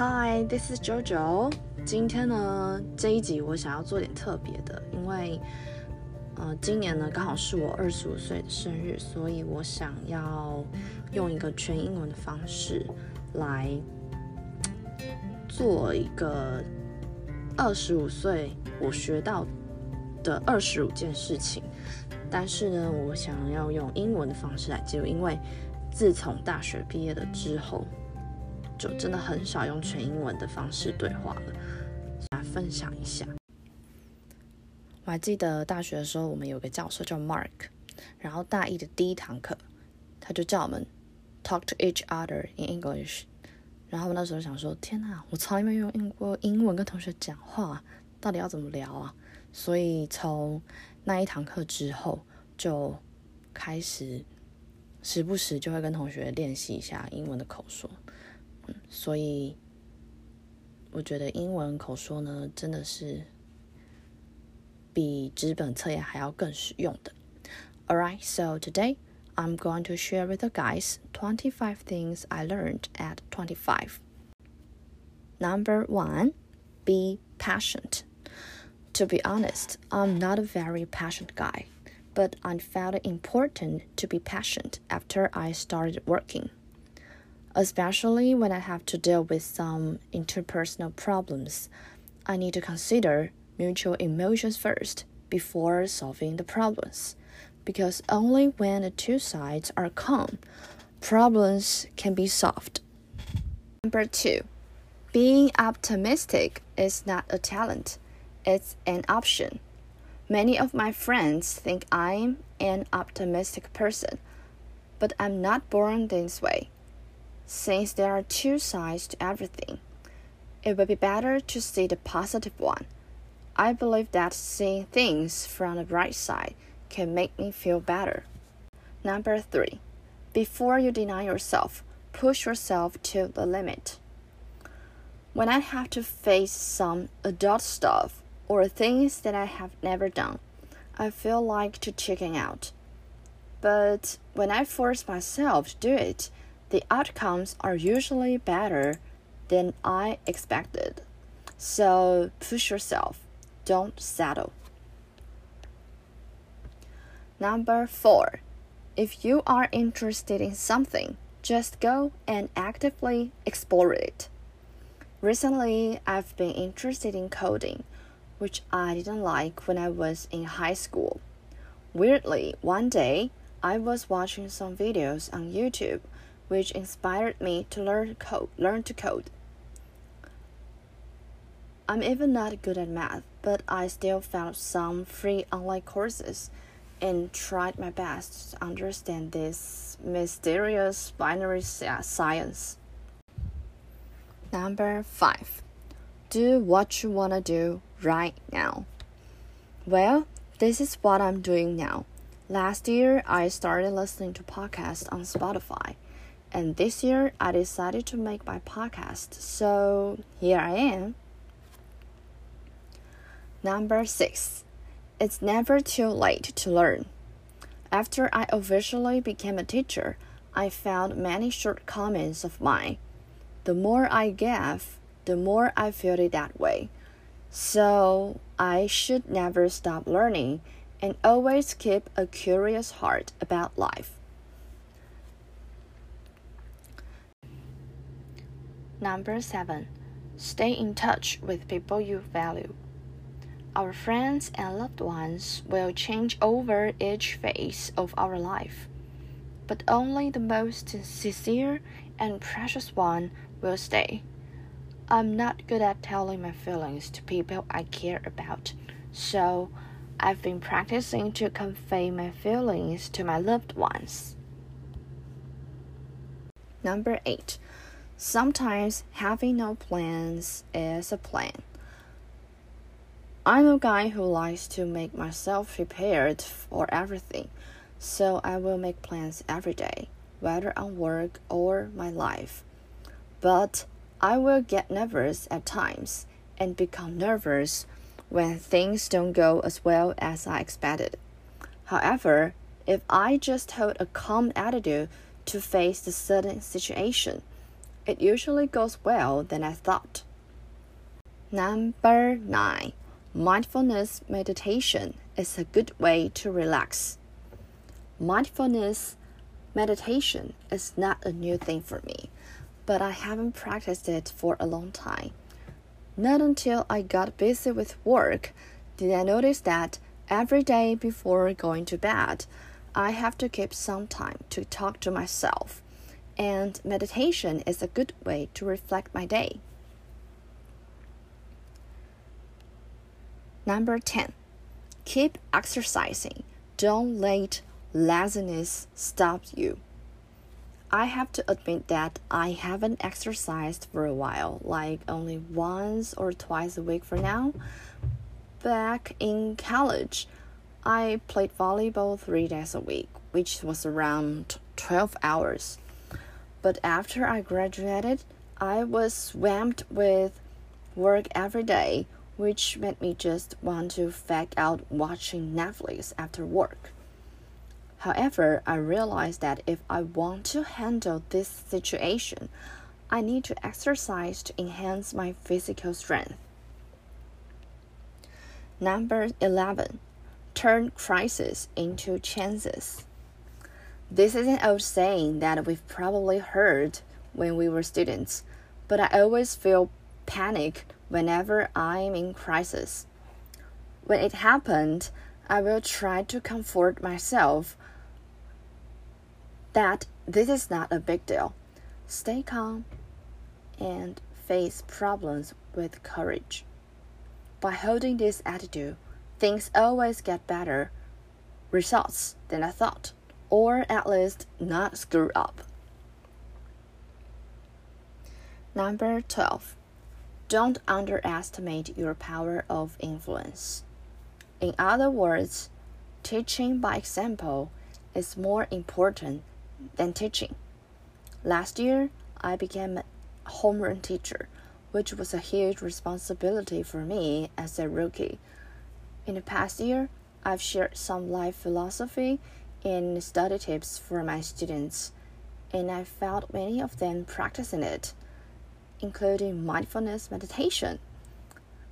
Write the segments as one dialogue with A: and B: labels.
A: Hi, this is JoJo。今天呢，这一集我想要做点特别的，因为呃，今年呢刚好是我二十五岁的生日，所以我想要用一个全英文的方式来做一个二十五岁我学到的二十五件事情。但是呢，我想要用英文的方式来记录，因为自从大学毕业了之后。就真的很少用全英文的方式对话了，来分享一下。我还记得大学的时候，我们有个教授叫 Mark，然后大一的第一堂课，他就叫我们 talk to each other in English。然后我那时候想说，天哪，我从来没有用过英文跟同学讲话，到底要怎么聊啊？所以从那一堂课之后，就开始时不时就会跟同学练习一下英文的口说。所以，我觉得英文口说呢，真的是比纸本测验还要更实用的。Alright, so today I'm going to share with you guys 25 things I learned at 25. Number one, be patient. To be honest, I'm not a very passionate guy, but I found it important to be patient after I started working especially when I have to deal with some interpersonal problems. I need to consider mutual emotions first before solving the problems, because only when the two sides are calm, problems can be solved. Number two, being optimistic is not a talent, it's an option. Many of my friends think I'm an optimistic person, but I'm not born this way. Since there are two sides to everything, it would be better to see the positive one. I believe that seeing things from the bright side can make me feel better. Number three, before you deny yourself, push yourself to the limit. When I have to face some adult stuff or things that I have never done, I feel like to chicken out. But when I force myself to do it, the outcomes are usually better than I expected. So push yourself, don't settle. Number four, if you are interested in something, just go and actively explore it. Recently, I've been interested in coding, which I didn't like when I was in high school. Weirdly, one day I was watching some videos on YouTube which inspired me to learn code, learn to code. I'm even not good at math, but I still found some free online courses and tried my best to understand this mysterious binary science. Number 5. Do what you want to do right now. Well, this is what I'm doing now. Last year, I started listening to podcasts on Spotify and this year, I decided to make my podcast, so here I am. Number six, it's never too late to learn. After I officially became a teacher, I found many shortcomings of mine. The more I gave, the more I felt it that way. So I should never stop learning and always keep a curious heart about life. Number seven, stay in touch with people you value. Our friends and loved ones will change over each phase of our life, but only the most sincere and precious one will stay. I'm not good at telling my feelings to people I care about, so I've been practicing to convey my feelings to my loved ones. Number 8 Sometimes having no plans is a plan. I'm a guy who likes to make myself prepared for everything, so I will make plans every day, whether on work or my life. But I will get nervous at times and become nervous when things don't go as well as I expected. However, if I just hold a calm attitude to face the sudden situation, it usually goes well than I thought. Number nine, mindfulness meditation is a good way to relax. Mindfulness meditation is not a new thing for me, but I haven't practiced it for a long time. Not until I got busy with work did I notice that every day before going to bed, I have to keep some time to talk to myself, and meditation is a good way to reflect my day. Number 10. Keep exercising. Don't let laziness stop you. I have to admit that I haven't exercised for a while, like only once or twice a week for now. Back in college, I played volleyball three days a week, which was around 12 hours. But after I graduated, I was swamped with work every day, which made me just want to fake out watching Netflix after work. However, I realized that if I want to handle this situation, I need to exercise to enhance my physical strength. Number 11. Turn crises into chances. This is an old saying that we've probably heard when we were students, but I always feel panic whenever I'm in crisis. When it happened, I will try to comfort myself that this is not a big deal. Stay calm and face problems with courage. By holding this attitude, things always get better results than I thought, or at least not screw up. Number 12. Don't underestimate your power of influence. In other words, teaching by example is more important than teaching. Last year, I became a homeroom teacher, which was a huge responsibility for me as a rookie. In the past year, I've shared some life philosophy and study tips for my students, and I found many of them practicing it, including mindfulness meditation.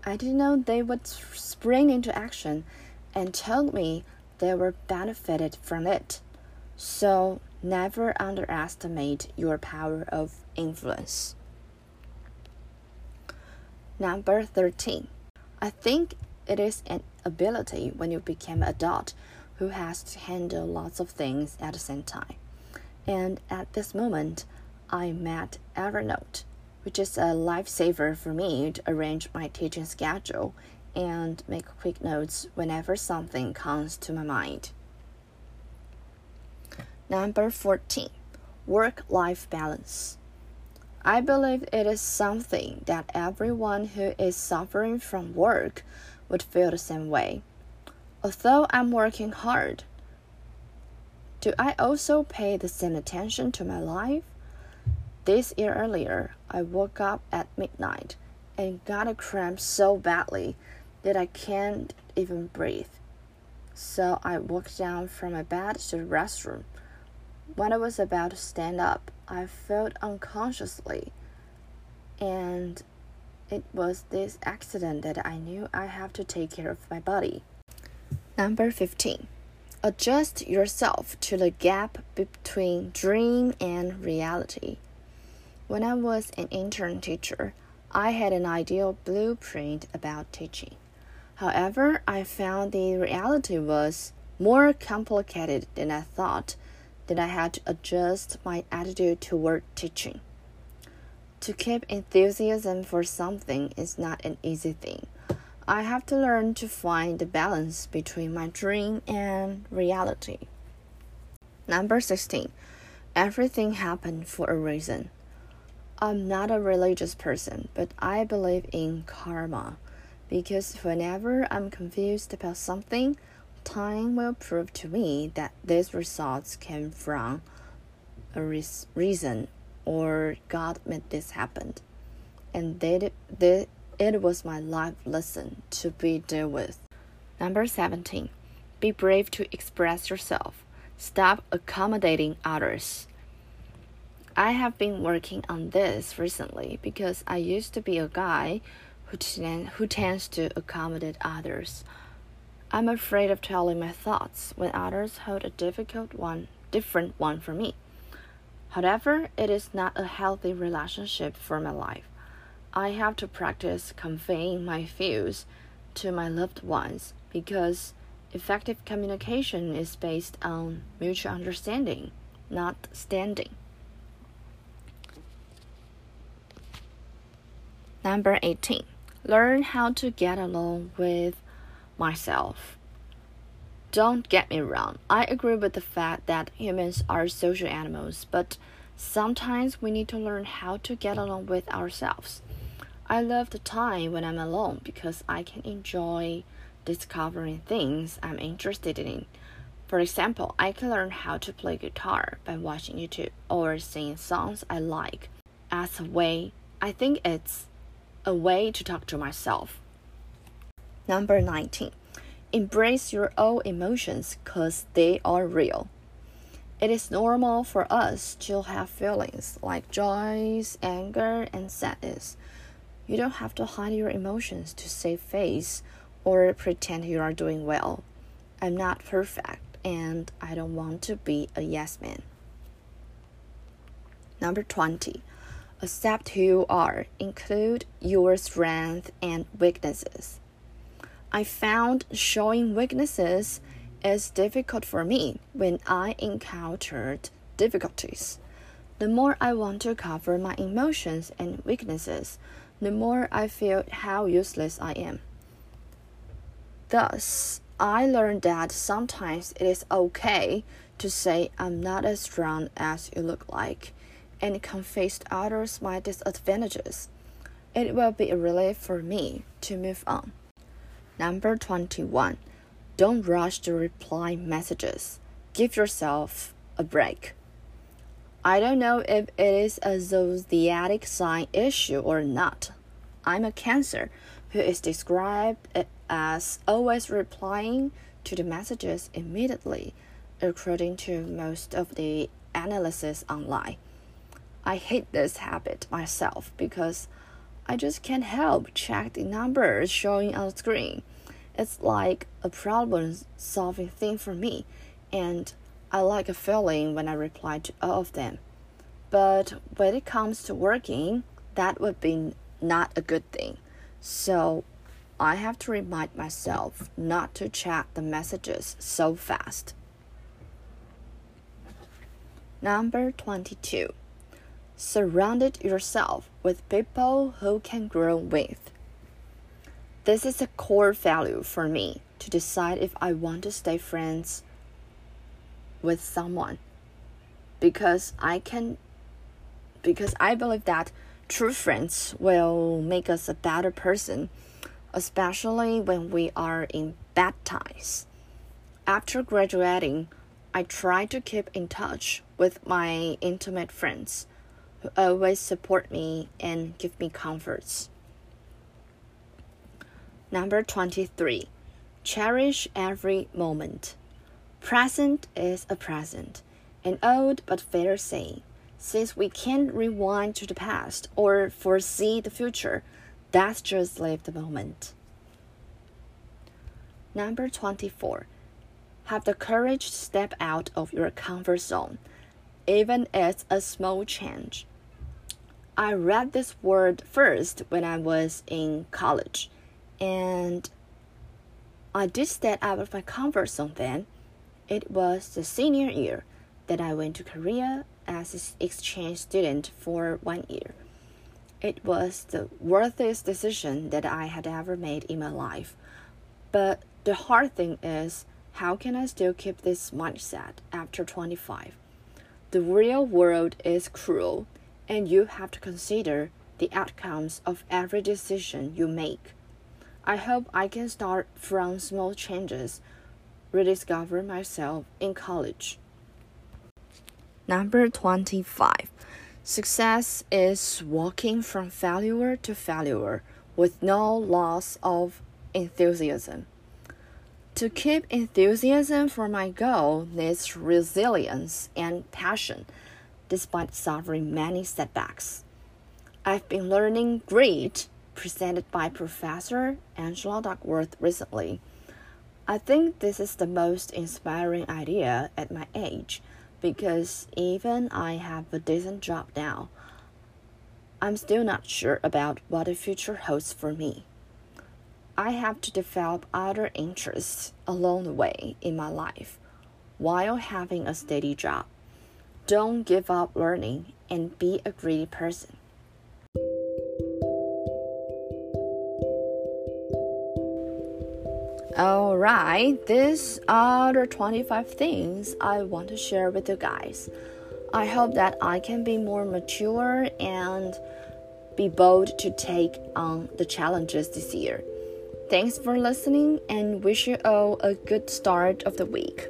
A: I didn't know they would spring into action and told me they were benefited from it. So Never underestimate your power of influence. Number 13. I think it is an ability when you become adult who has to handle lots of things at the same time. And at this moment, I met Evernote, which is a lifesaver for me to arrange my teaching schedule and make quick notes whenever something comes to my mind. Number 14. Work life balance. I believe it is something that everyone who is suffering from work would feel the same way. Although I'm working hard, do I also pay the same attention to my life? This year earlier, I woke up at midnight and got a cramp so badly that I can't even breathe. So I walked down from my bed to the restroom when I was about to stand up, I felt unconsciously, and it was this accident that I knew I have to take care of my body. Number 15. Adjust yourself to the gap between dream and reality. When I was an intern teacher, I had an ideal blueprint about teaching. However, I found the reality was more complicated than I thought that I had to adjust my attitude toward teaching. To keep enthusiasm for something is not an easy thing. I have to learn to find the balance between my dream and reality. Number 16. Everything happened for a reason. I'm not a religious person, but I believe in karma because whenever I'm confused about something, Time will prove to me that these results came from a reason or God made this happen. And that, that it was my life lesson to be dealt with. Number 17. Be brave to express yourself. Stop accommodating others. I have been working on this recently because I used to be a guy who, who tends to accommodate others. I'm afraid of telling my thoughts when others hold a difficult one, different one for me. However, it is not a healthy relationship for my life. I have to practice conveying my views to my loved ones because effective communication is based on mutual understanding, not standing. Number 18. Learn how to get along with myself. Don't get me wrong, I agree with the fact that humans are social animals, but sometimes we need to learn how to get along with ourselves. I love the time when I'm alone because I can enjoy discovering things I'm interested in. For example, I can learn how to play guitar by watching YouTube or sing songs I like as a way, I think it's a way to talk to myself. Number 19. Embrace your own emotions because they are real. It is normal for us to have feelings like joy, anger, and sadness. You don't have to hide your emotions to save face or pretend you are doing well. I'm not perfect and I don't want to be a yes man. Number 20. Accept who you are, include your strengths and weaknesses. I found showing weaknesses is difficult for me when I encountered difficulties. The more I want to cover my emotions and weaknesses, the more I feel how useless I am. Thus, I learned that sometimes it is okay to say I'm not as strong as you look like and confess others my disadvantages. It will be a relief for me to move on. Number 21. Don't rush to reply messages. Give yourself a break. I don't know if it is a zodiac sign issue or not. I'm a Cancer who is described as always replying to the messages immediately, according to most of the analysis online. I hate this habit myself because I just can't help check the numbers showing on the screen. It's like a problem solving thing for me, and I like a feeling when I reply to all of them. But when it comes to working, that would be not a good thing. So I have to remind myself not to check the messages so fast. Number 22. Surrounded yourself with people who can grow with. This is a core value for me to decide if I want to stay friends with someone because I can because I believe that true friends will make us a better person, especially when we are in bad times. After graduating, I try to keep in touch with my intimate friends who always support me and give me comforts. Number 23. Cherish every moment. Present is a present, an old but fair saying. Since we can't rewind to the past or foresee the future, let's just live the moment. Number 24. Have the courage to step out of your comfort zone, even if a small change. I read this word first when I was in college, and I did step out of my comfort zone then. It was the senior year that I went to Korea as an exchange student for one year. It was the worthiest decision that I had ever made in my life. But the hard thing is, how can I still keep this mindset after 25? The real world is cruel, and you have to consider the outcomes of every decision you make. I hope I can start from small changes, rediscover myself in college. Number 25. Success is walking from failure to failure with no loss of enthusiasm. To keep enthusiasm for my goal needs resilience and passion. despite suffering many setbacks. I've been learning grit presented by Professor Angela Duckworth recently. I think this is the most inspiring idea at my age because even I have a decent job now, I'm still not sure about what the future holds for me. I have to develop other interests along the way in my life while having a steady job. Don't give up learning and be a greedy person. Alright, these are the 25 things I want to share with you guys. I hope that I can be more mature and be bold to take on the challenges this year. Thanks for listening and wish you all a good start of the week.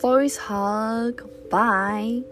A: Voice hug. Bye.